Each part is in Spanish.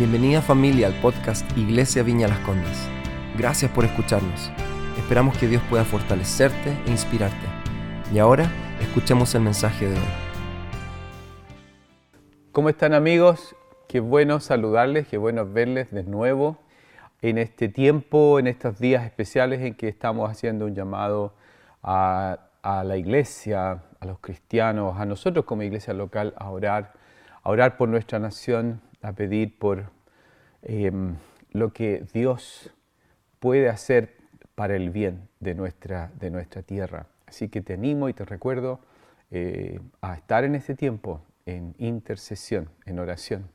Bienvenida familia al podcast Iglesia Viña Las Condes. Gracias por escucharnos. Esperamos que Dios pueda fortalecerte e inspirarte. Y ahora escuchemos el mensaje de hoy. ¿Cómo están amigos? Qué bueno saludarles, qué bueno verles de nuevo en este tiempo, en estos días especiales en que estamos haciendo un llamado a, a la iglesia, a los cristianos, a nosotros como iglesia local, a orar, a orar por nuestra nación, a pedir por em, lo que Dios puede hacer para el bien de nuestra, de nuestra tierra. Así que te animo y te recuerdo eh, a estar en este tiempo en intercesión, en oración.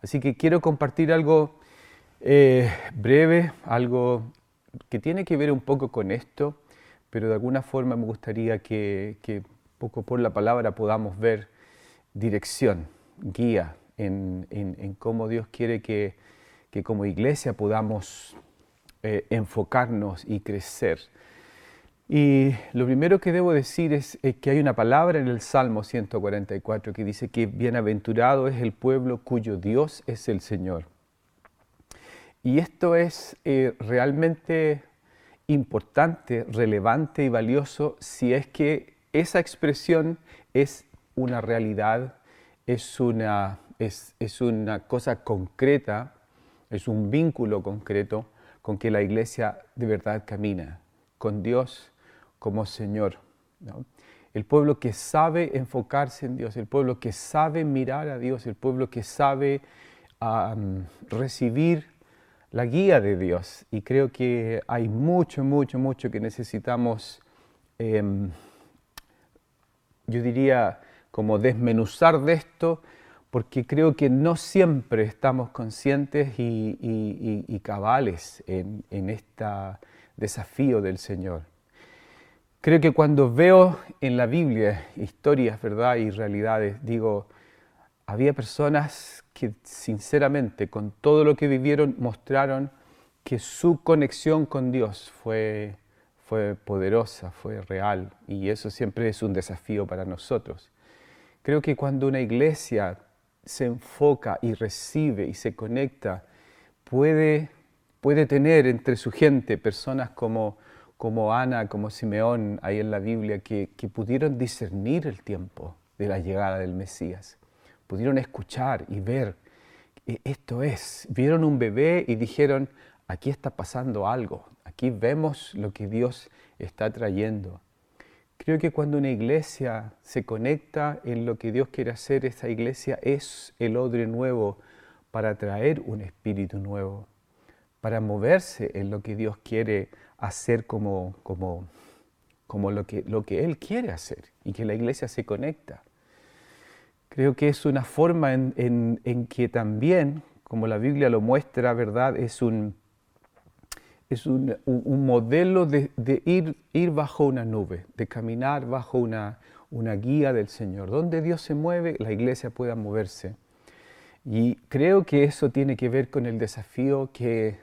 Así que quiero compartir algo eh, breve, algo que tiene que ver un poco con esto, pero de alguna forma me gustaría que, que poco por la palabra podamos ver dirección, guía, en, cómo Dios quiere que, como iglesia podamos eh, enfocarnos y crecer. Y lo primero que debo decir es, que hay una palabra en el Salmo 144 que dice que bienaventurado es el pueblo cuyo Dios es el Señor. Y esto es eh, realmente importante, relevante y valioso si es que esa expresión es una realidad, es una es, una cosa concreta, es un vínculo concreto con que la iglesia de verdad camina, con Dios como Señor. El pueblo que sabe enfocarse en Dios, el pueblo que sabe mirar a Dios, el pueblo que sabe recibir la guía de Dios. Y creo que hay mucho, mucho, mucho que necesitamos, em, yo diría, como desmenuzar de esto porque creo que no siempre estamos conscientes y, cabales en, este desafío del Señor. Creo que cuando veo en la Biblia historias, ¿verdad? Y realidades, digo, había personas que sinceramente con todo lo que vivieron mostraron que su conexión con Dios fue, fue poderosa, fue real y eso siempre es un desafío para nosotros. Creo que cuando una iglesia se enfoca y recibe y se conecta, puede, puede tener entre su gente personas como, como Ana, como Simeón, ahí en la Biblia, que, que pudieron discernir el tiempo de la llegada del Mesías. Pudieron escuchar y ver, e, esto es, vieron un bebé y dijeron, aquí está pasando algo, aquí vemos lo que Dios está trayendo. Creo que cuando una iglesia se conecta en lo que Dios quiere hacer, esa iglesia es el odre nuevo para traer un espíritu nuevo, para moverse en lo que Dios quiere hacer como, como, como lo, que, lo que Él quiere hacer y que la iglesia se conecta. Creo que es una forma en, en, en que también, como la Biblia lo muestra, ¿verdad? Es un, es un, modelo de, ir, ir, bajo una nube, de caminar bajo una, una guía del Señor. Donde Dios se mueve, la iglesia pueda moverse. Y creo que eso tiene que ver con el desafío que,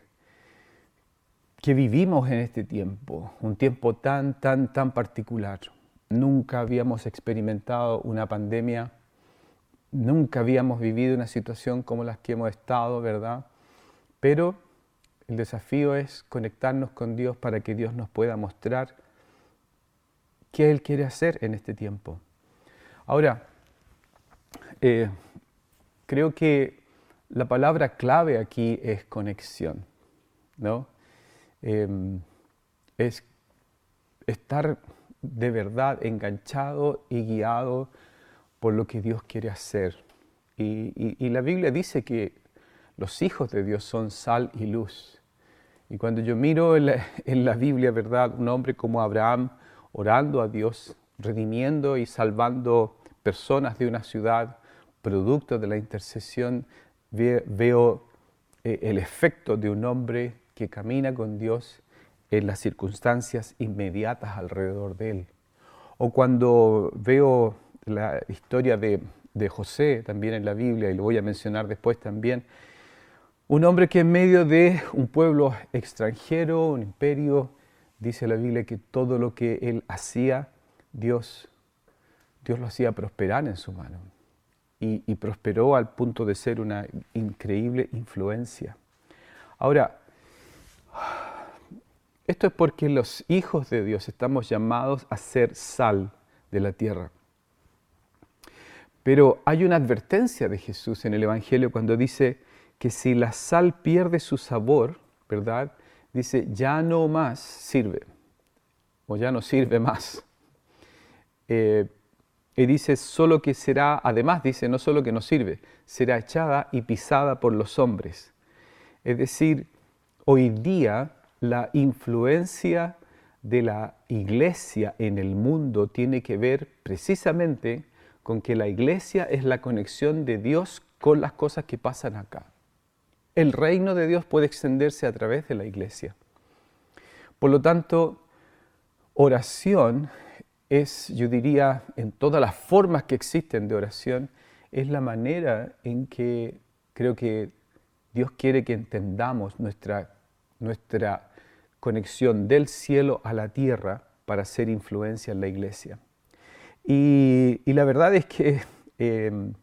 que vivimos en este tiempo, un tiempo tan, tan, tan particular. Nunca habíamos experimentado una pandemia, nunca habíamos vivido una situación como las que hemos estado, ¿verdad? Pero el desafío es conectarnos con Dios para que Dios nos pueda mostrar qué Él quiere hacer en este tiempo. Ahora, eh, creo que la palabra clave aquí es conexión, ¿no? Em, es estar de verdad enganchado y guiado por lo que Dios quiere hacer. y la Biblia dice que los hijos de Dios son sal y luz. Y cuando yo miro en la, Biblia, ¿verdad? Un hombre como Abraham orando a Dios, redimiendo y salvando personas de una ciudad, producto de la intercesión, veo eh, el efecto de un hombre que camina con Dios en las circunstancias inmediatas alrededor de él. O cuando veo la historia de, de José también en la Biblia, y lo voy a mencionar después también, un hombre que en medio de un pueblo extranjero, un imperio, dice la Biblia que todo lo que él hacía, Dios, Dios lo hacía prosperar en su mano. y, prosperó al punto de ser una increíble influencia. Ahora, esto es porque los hijos de Dios estamos llamados a ser sal de la tierra. Pero hay una advertencia de Jesús en el Evangelio cuando dice que si la sal pierde su sabor, ¿verdad? Dice, ya no más sirve, o ya no sirve más. Eh, y dice, solo que será, además dice, no solo que no sirve, será echada y pisada por los hombres. Es decir, hoy día la influencia de la iglesia en el mundo tiene que ver precisamente con que la iglesia es la conexión de Dios con las cosas que pasan acá. El reino de Dios puede extenderse a través de la iglesia. Por lo tanto, oración es, yo diría, en todas las formas que existen de oración, es la manera en que creo que Dios quiere que entendamos nuestra, nuestra conexión del cielo a la tierra para hacer influencia en la iglesia. Y, la verdad es que em,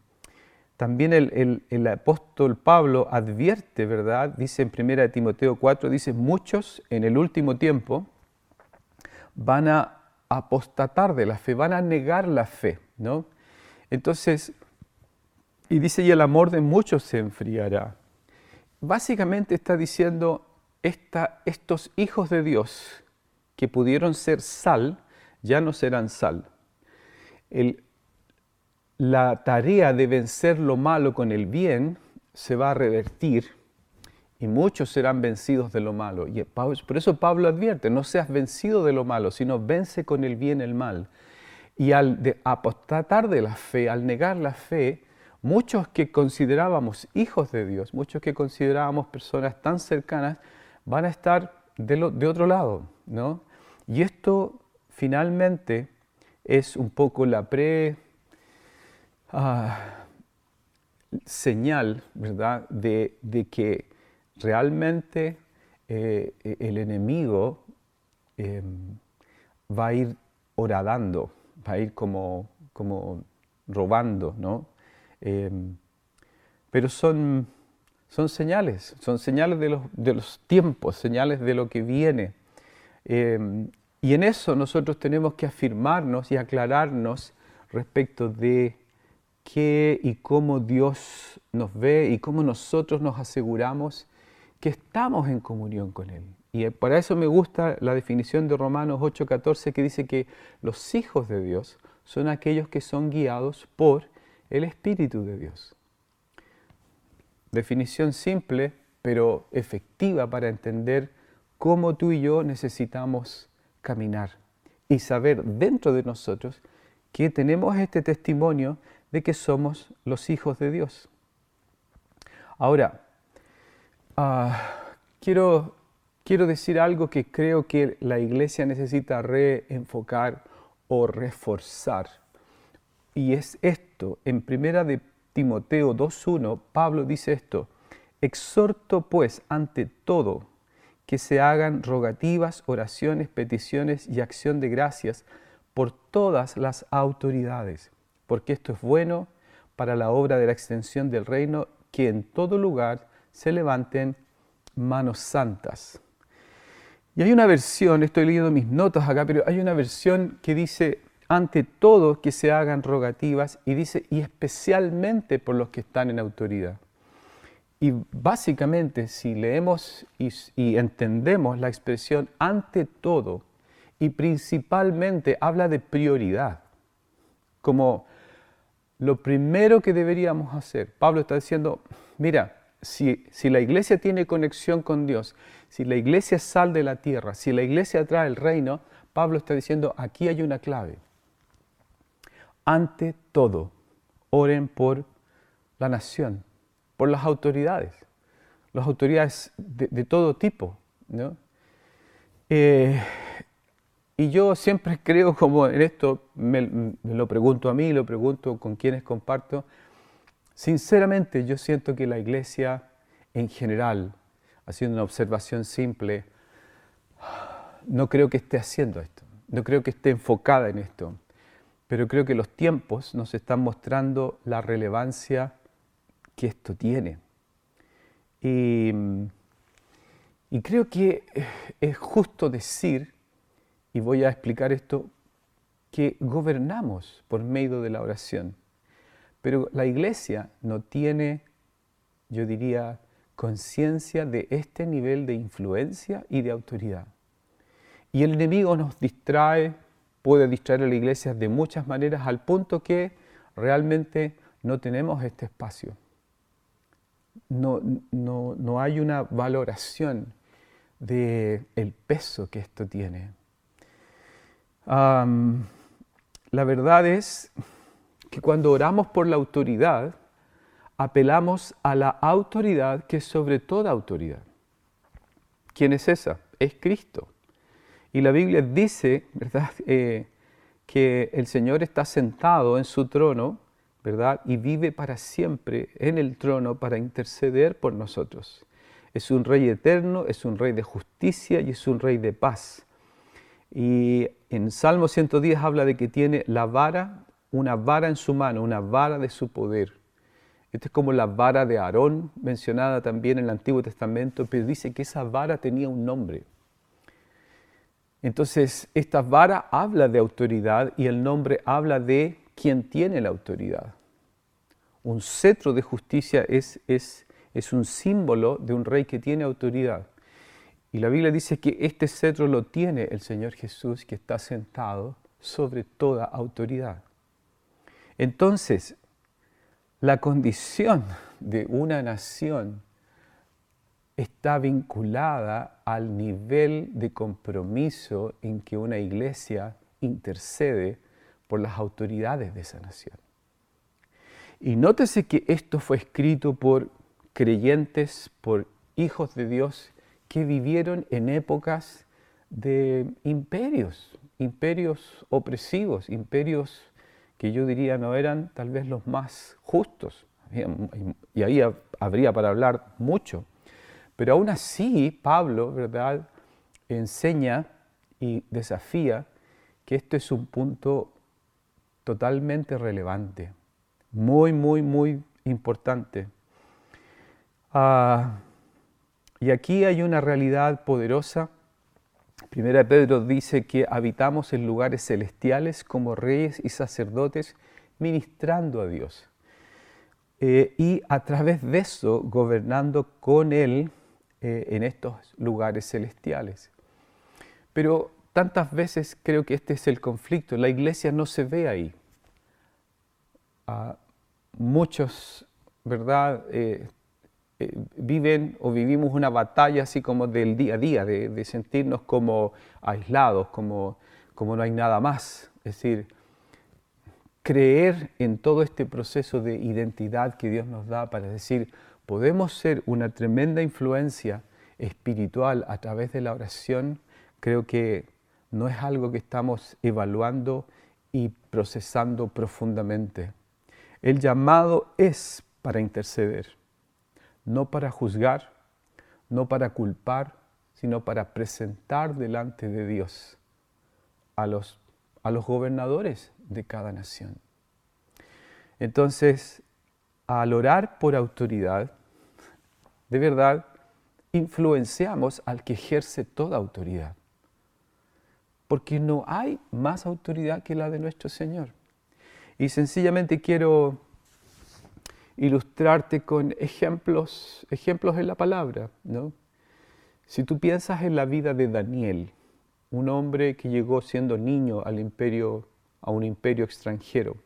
también el, apóstol Pablo advierte, ¿verdad? Dice en 1 Timoteo 4, dice, muchos en el último tiempo van a apostatar de la fe, van a negar la fe, ¿no? Entonces, y dice, y el amor de muchos se enfriará. Básicamente está diciendo, estos hijos de Dios que pudieron ser sal, ya no serán sal. El, la tarea de vencer lo malo con el bien se va a revertir y muchos serán vencidos de lo malo. Y por eso Pablo advierte, no seas vencido de lo malo, sino vence con el bien el mal. Y al apostatar de la fe, al negar la fe, muchos que considerábamos hijos de Dios, muchos que considerábamos personas tan cercanas, van a estar de, de otro lado, ¿no? Y esto finalmente es un poco la pre ah, señal, ¿verdad?, de, de que realmente eh, e, el enemigo em, va a ir horadando, va a ir como, como robando, ¿no? Em, pero son, son señales, son señales de los, de los, tiempos, señales de lo que viene. Em, y en eso nosotros tenemos que afirmarnos y aclararnos respecto de qué y cómo Dios nos ve y cómo nosotros nos aseguramos que estamos en comunión con Él. Y para eso me gusta la definición de Romanos 8:14 que dice que los hijos de Dios son aquellos que son guiados por el Espíritu de Dios. Definición simple, pero efectiva para entender cómo tú y yo necesitamos caminar y saber dentro de nosotros que tenemos este testimonio de que somos los hijos de Dios. Ahora, Ah, quiero, quiero decir algo que creo que la iglesia necesita reenfocar o reforzar. Y es esto, en primera de Timoteo 2.1, Pablo dice esto, exhorto pues ante todo que se hagan rogativas, oraciones, peticiones y acción de gracias por todas las autoridades, porque esto es bueno para la obra de la extensión del reino, que en todo lugar se levanten manos santas. Y hay una versión, estoy leyendo mis notas acá, pero hay una versión que dice, ante todo que se hagan rogativas, y dice, y especialmente por los que están en autoridad. Y básicamente, si leemos y, y entendemos la expresión ante todo, y principalmente habla de prioridad, como lo primero que deberíamos hacer. Pablo está diciendo, mira, si, la iglesia tiene conexión con Dios, si la iglesia sal de la tierra, si la iglesia trae el reino, Pablo está diciendo, aquí hay una clave. Ante todo, oren por la nación, por las autoridades, las autoridades de, todo tipo. Eh, y yo siempre creo como en esto, me, lo pregunto a mí, lo pregunto con quienes comparto, Sinceramente yo siento que la iglesia en general, haciendo una observación simple, no creo que esté haciendo esto, no creo que esté enfocada en esto. pero creo que los tiempos nos están mostrando la relevancia que esto tiene. Y, y creo que es justo decir, y voy a explicar esto, que gobernamos por medio de la oración. Pero la iglesia no tiene, yo diría, conciencia de este nivel de influencia y de autoridad. Y el enemigo nos distrae, puede distraer a la iglesia de muchas maneras al punto que realmente no tenemos este espacio. No, no, hay una valoración del el peso que esto tiene. La verdad es que cuando oramos por la autoridad, apelamos a la autoridad que es sobre toda autoridad. ¿Quién es esa? Es Cristo. Y la Biblia dice, ¿verdad?, eh, que el Señor está sentado en su trono, ¿verdad?, y vive para siempre en el trono para interceder por nosotros. Es un rey eterno, es un rey de justicia y es un rey de paz. Y en Salmo 110 habla de que tiene la vara, una vara en su mano, una vara de su poder. Esta es como la vara de Aarón, mencionada también en el Antiguo Testamento, pero dice que esa vara tenía un nombre. Entonces, esta vara habla de autoridad y el nombre habla de quien tiene la autoridad. Un cetro de justicia es, es, es un símbolo de un rey que tiene autoridad. Y la Biblia dice que este cetro lo tiene el Señor Jesús que está sentado sobre toda autoridad. Entonces, la condición de una nación está vinculada al nivel de compromiso en que una iglesia intercede por las autoridades de esa nación. Y nótese que esto fue escrito por creyentes, por hijos de Dios que vivieron en épocas de imperios, imperios opresivos, imperios que yo diría no eran tal vez los más justos. Y ahí habría para hablar mucho. Pero aún así, Pablo, ¿verdad?, enseña y desafía que esto es un punto totalmente relevante, muy, muy, muy importante. Ah, y aquí hay una realidad poderosa Primera Pedro dice que habitamos en lugares celestiales como reyes y sacerdotes ministrando a Dios. Eh, y a través de eso gobernando con Él eh, en estos lugares celestiales. Pero tantas veces creo que este es el conflicto. La iglesia no se ve ahí. muchos, ¿verdad? Eh, eh, viven o vivimos una batalla así como del día a día, de, sentirnos como aislados, como, como no hay nada más. Es decir, creer en todo este proceso de identidad que Dios nos da para decir, podemos ser una tremenda influencia espiritual a través de la oración, creo que no es algo que estamos evaluando y procesando profundamente. El llamado es para interceder no para juzgar, no para culpar, sino para presentar delante de Dios a los, a los gobernadores de cada nación. Entonces, al orar por autoridad, de verdad, influenciamos al que ejerce toda autoridad. Porque no hay más autoridad que la de nuestro Señor. Y sencillamente quiero ilustrarte con ejemplos, ejemplos en la palabra. ¿no? Si tú piensas en la vida de Daniel, un hombre que llegó siendo niño al imperio, a un imperio extranjero,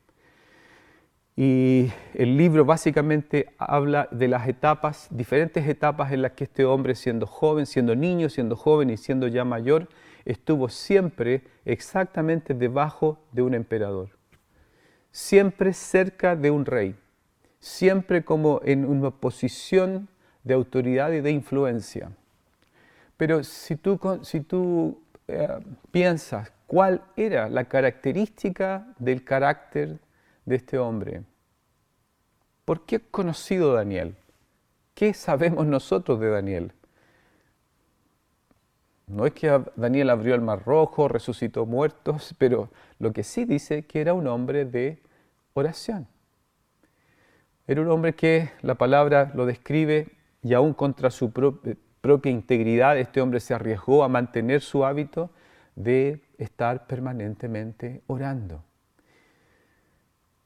y el libro básicamente habla de las etapas, diferentes etapas en las que este hombre, siendo joven, siendo niño, siendo joven y siendo ya mayor, estuvo siempre exactamente debajo de un emperador, siempre cerca de un rey siempre como en una posición de autoridad y de influencia. Pero si tú, si tú eh, piensas cuál era la característica del carácter de este hombre, ¿por qué conocido Daniel? ¿Qué sabemos nosotros de Daniel? No es que Daniel abrió el mar rojo, resucitó muertos, pero lo que sí dice que era un hombre de oración. Era un hombre que la palabra lo describe y aún contra su propia integridad, este hombre se arriesgó a mantener su hábito de estar permanentemente orando.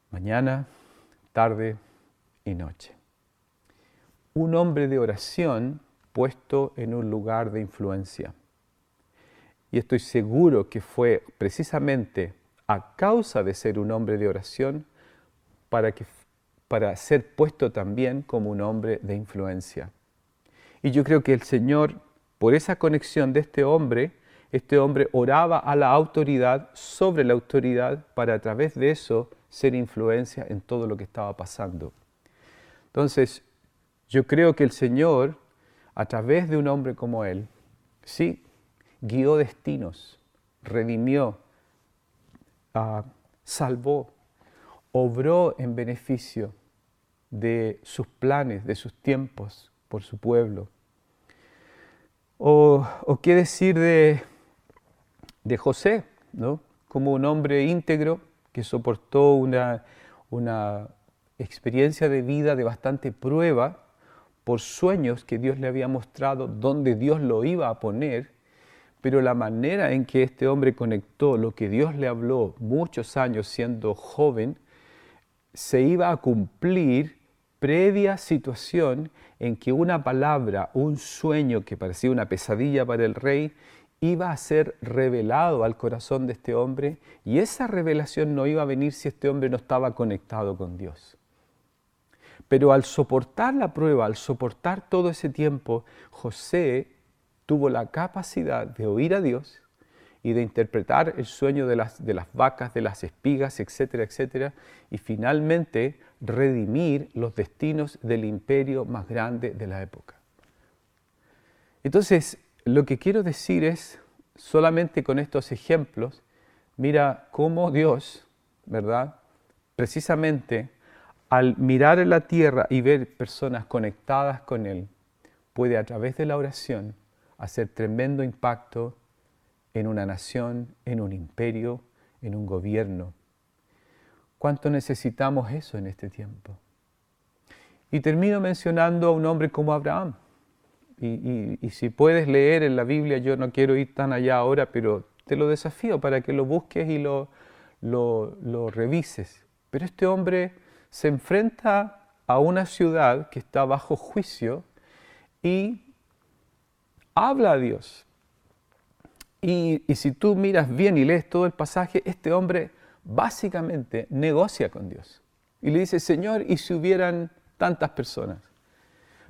Mañana, tarde y noche. Un hombre de oración puesto en un lugar de influencia. Y estoy seguro que fue precisamente a causa de ser un hombre de oración para, que, para ser puesto también como un hombre de influencia. Y yo creo que el Señor, por esa conexión de este hombre, este hombre oraba a la autoridad sobre la autoridad para a través de eso ser influencia en todo lo que estaba pasando. Entonces, yo creo que el Señor, a través de un hombre como él, sí, guió destinos, redimió, ah, salvó, obró en beneficio de sus planes, de sus tiempos por su pueblo. O, qué decir de, de José, ¿no? como un hombre íntegro que soportó una, una experiencia de vida de bastante prueba por sueños que Dios le había mostrado, donde Dios lo iba a poner, pero la manera en que este hombre conectó lo que Dios le habló muchos años siendo joven, se iba a cumplir previa situación en que una palabra, un sueño que parecía una pesadilla para el rey, iba a ser revelado al corazón de este hombre y esa revelación no iba a venir si este hombre no estaba conectado con Dios. Pero al soportar la prueba, al soportar todo ese tiempo, José tuvo la capacidad de oír a Dios y de interpretar el sueño de las, de las vacas, de las espigas, etcétera, etcétera, y finalmente redimir los destinos del imperio más grande de la época. Entonces, lo que quiero decir es, solamente con estos ejemplos, mira cómo Dios, ¿verdad? Precisamente al mirar en la tierra y ver personas conectadas con Él, puede a través de la oración hacer tremendo impacto en una nación, en un imperio, en un gobierno. ¿Cuánto necesitamos eso en este tiempo? Y termino mencionando a un hombre como Abraham. Y, si puedes leer en la Biblia, yo no quiero ir tan allá ahora, pero te lo desafío para que lo busques y lo, lo, revises. Pero este hombre se enfrenta a una ciudad que está bajo juicio y habla a Dios. Y, si tú miras bien y lees todo el pasaje, este hombre básicamente negocia con Dios. Y le dice, Señor, ¿y si hubieran tantas personas?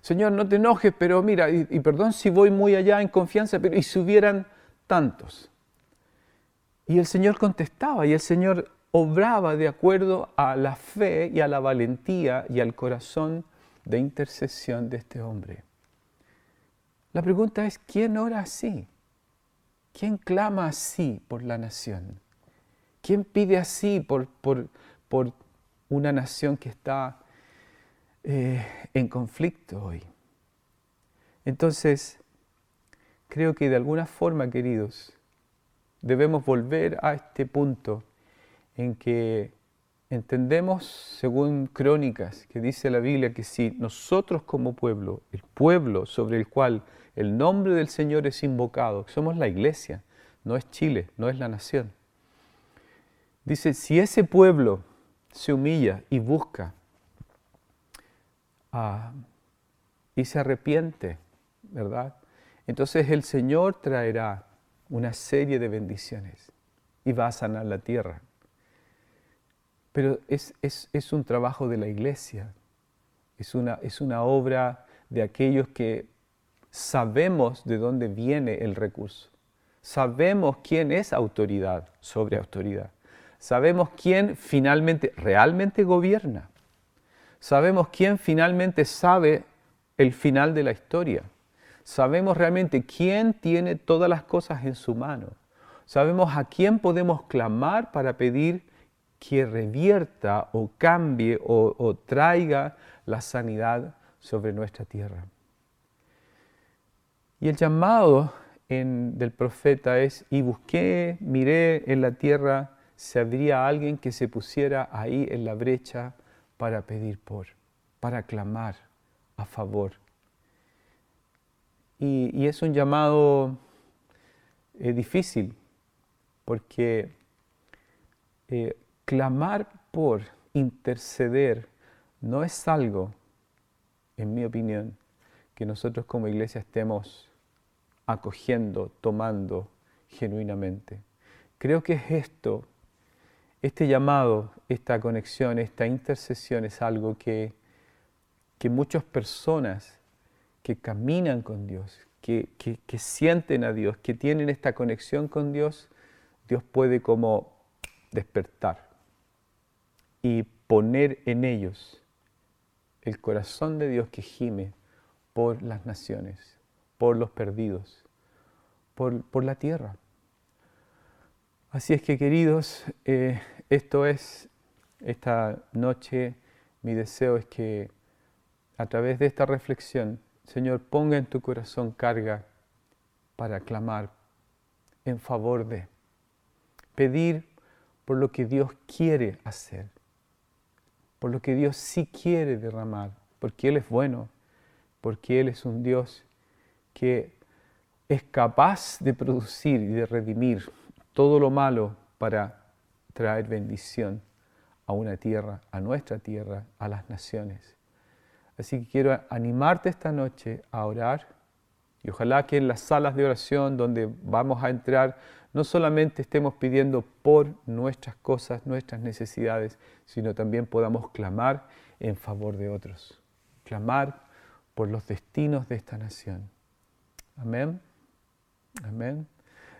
Señor, no te enojes, pero mira, y, y perdón si voy muy allá en confianza, pero ¿y si hubieran tantos? Y el Señor contestaba, y el Señor obraba de acuerdo a la fe y a la valentía y al corazón de intercesión de este hombre. La pregunta es, ¿quién ora así? ¿Quién clama así por la nación? ¿Quién pide así por, por, una nación que está eh, en conflicto hoy? Entonces, creo que de alguna forma, queridos, debemos volver a este punto en que entendemos, según crónicas, que dice la Biblia, que si nosotros como pueblo, el pueblo sobre el cual el nombre del Señor es invocado, somos la iglesia, no es Chile, no es la nación. Dice, si ese pueblo se humilla y busca ah, y se arrepiente, ¿verdad? Entonces el Señor traerá una serie de bendiciones y va a sanar la tierra. Pero es, un trabajo de la iglesia, es una, es una obra de aquellos que sabemos de dónde viene el recurso, sabemos quién es autoridad sobre autoridad, sabemos quién finalmente, realmente gobierna, sabemos quién finalmente sabe el final de la historia, sabemos realmente quién tiene todas las cosas en su mano, sabemos a quién podemos clamar para pedir que revierta o cambie o, traiga la sanidad sobre nuestra tierra. Y el llamado del profeta es, y busqué, miré en la tierra si habría alguien que se pusiera ahí en la brecha para pedir por, para clamar a favor. Y, es un llamado eh, difícil, porque eh, clamar por, interceder, no es algo, en mi opinión, que nosotros como iglesia estemos acogiendo, tomando genuinamente. Creo que es esto, este llamado, esta conexión, esta intercesión es algo que, que muchas personas que caminan con Dios, que, que, sienten a Dios, que tienen esta conexión con Dios, Dios puede como despertar y poner en ellos el corazón de Dios que gime por las naciones, por los perdidos, por, la tierra. Así es que queridos, eh, esto es esta noche, mi deseo es que a través de esta reflexión, Señor, ponga en tu corazón carga para clamar en favor de, pedir por lo que Dios quiere hacer, por lo que Dios sí quiere derramar, porque Él es bueno, porque Él es un Dios que es capaz de producir y de redimir todo lo malo para traer bendición a una tierra, a nuestra tierra, a las naciones. Así que quiero animarte esta noche a orar y ojalá que en las salas de oración donde vamos a entrar no solamente estemos pidiendo por nuestras cosas, nuestras necesidades, sino también podamos clamar en favor de otros, clamar por los destinos de esta nación. Amén. Amén.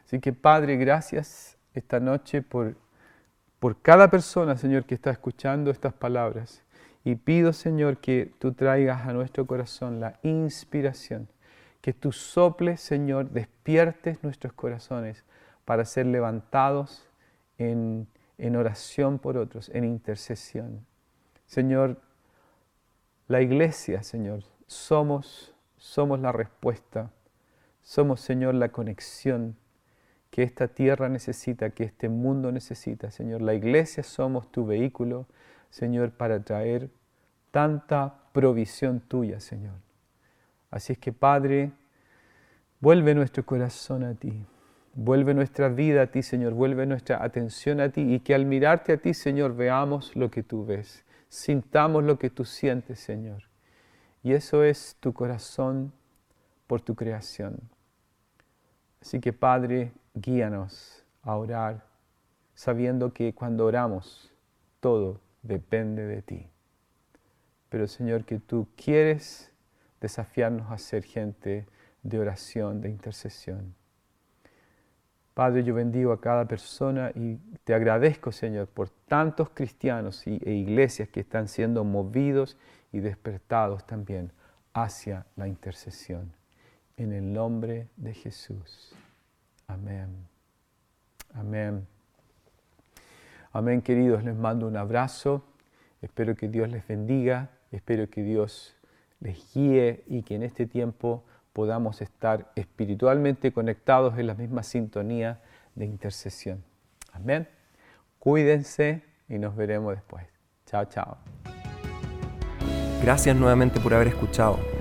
Así que Padre, gracias esta noche por, por cada persona, Señor, que está escuchando estas palabras. Y pido, Señor, que tú traigas a nuestro corazón la inspiración, que tú soples, Señor, despiertes nuestros corazones para ser levantados en, en oración por otros, en intercesión. Señor, la iglesia, Señor, somos, somos la respuesta somos, Señor, la conexión que esta tierra necesita, que este mundo necesita, Señor. La iglesia somos tu vehículo, Señor, para traer tanta provisión tuya, Señor. Así es que, Padre, vuelve nuestro corazón a ti. Vuelve nuestra vida a ti, Señor. Vuelve nuestra atención a ti y que al mirarte a ti, Señor, veamos lo que tú ves. Sintamos lo que tú sientes, Señor. Y eso es tu corazón por tu creación. Así que Padre, guíanos a orar, sabiendo que cuando oramos, todo depende de ti. Pero Señor, que tú quieres desafiarnos a ser gente de oración, de intercesión. Padre, yo bendigo a cada persona y te agradezco, Señor, por tantos cristianos e iglesias que están siendo movidos y despertados también hacia la intercesión en el nombre de Jesús. Amén. Amén. Amén, queridos. Les mando un abrazo. Espero que Dios les bendiga. Espero que Dios les guíe y que en este tiempo podamos estar espiritualmente conectados en la misma sintonía de intercesión. Amén. Cuídense y nos veremos después. Chao, chao. Gracias nuevamente por haber escuchado.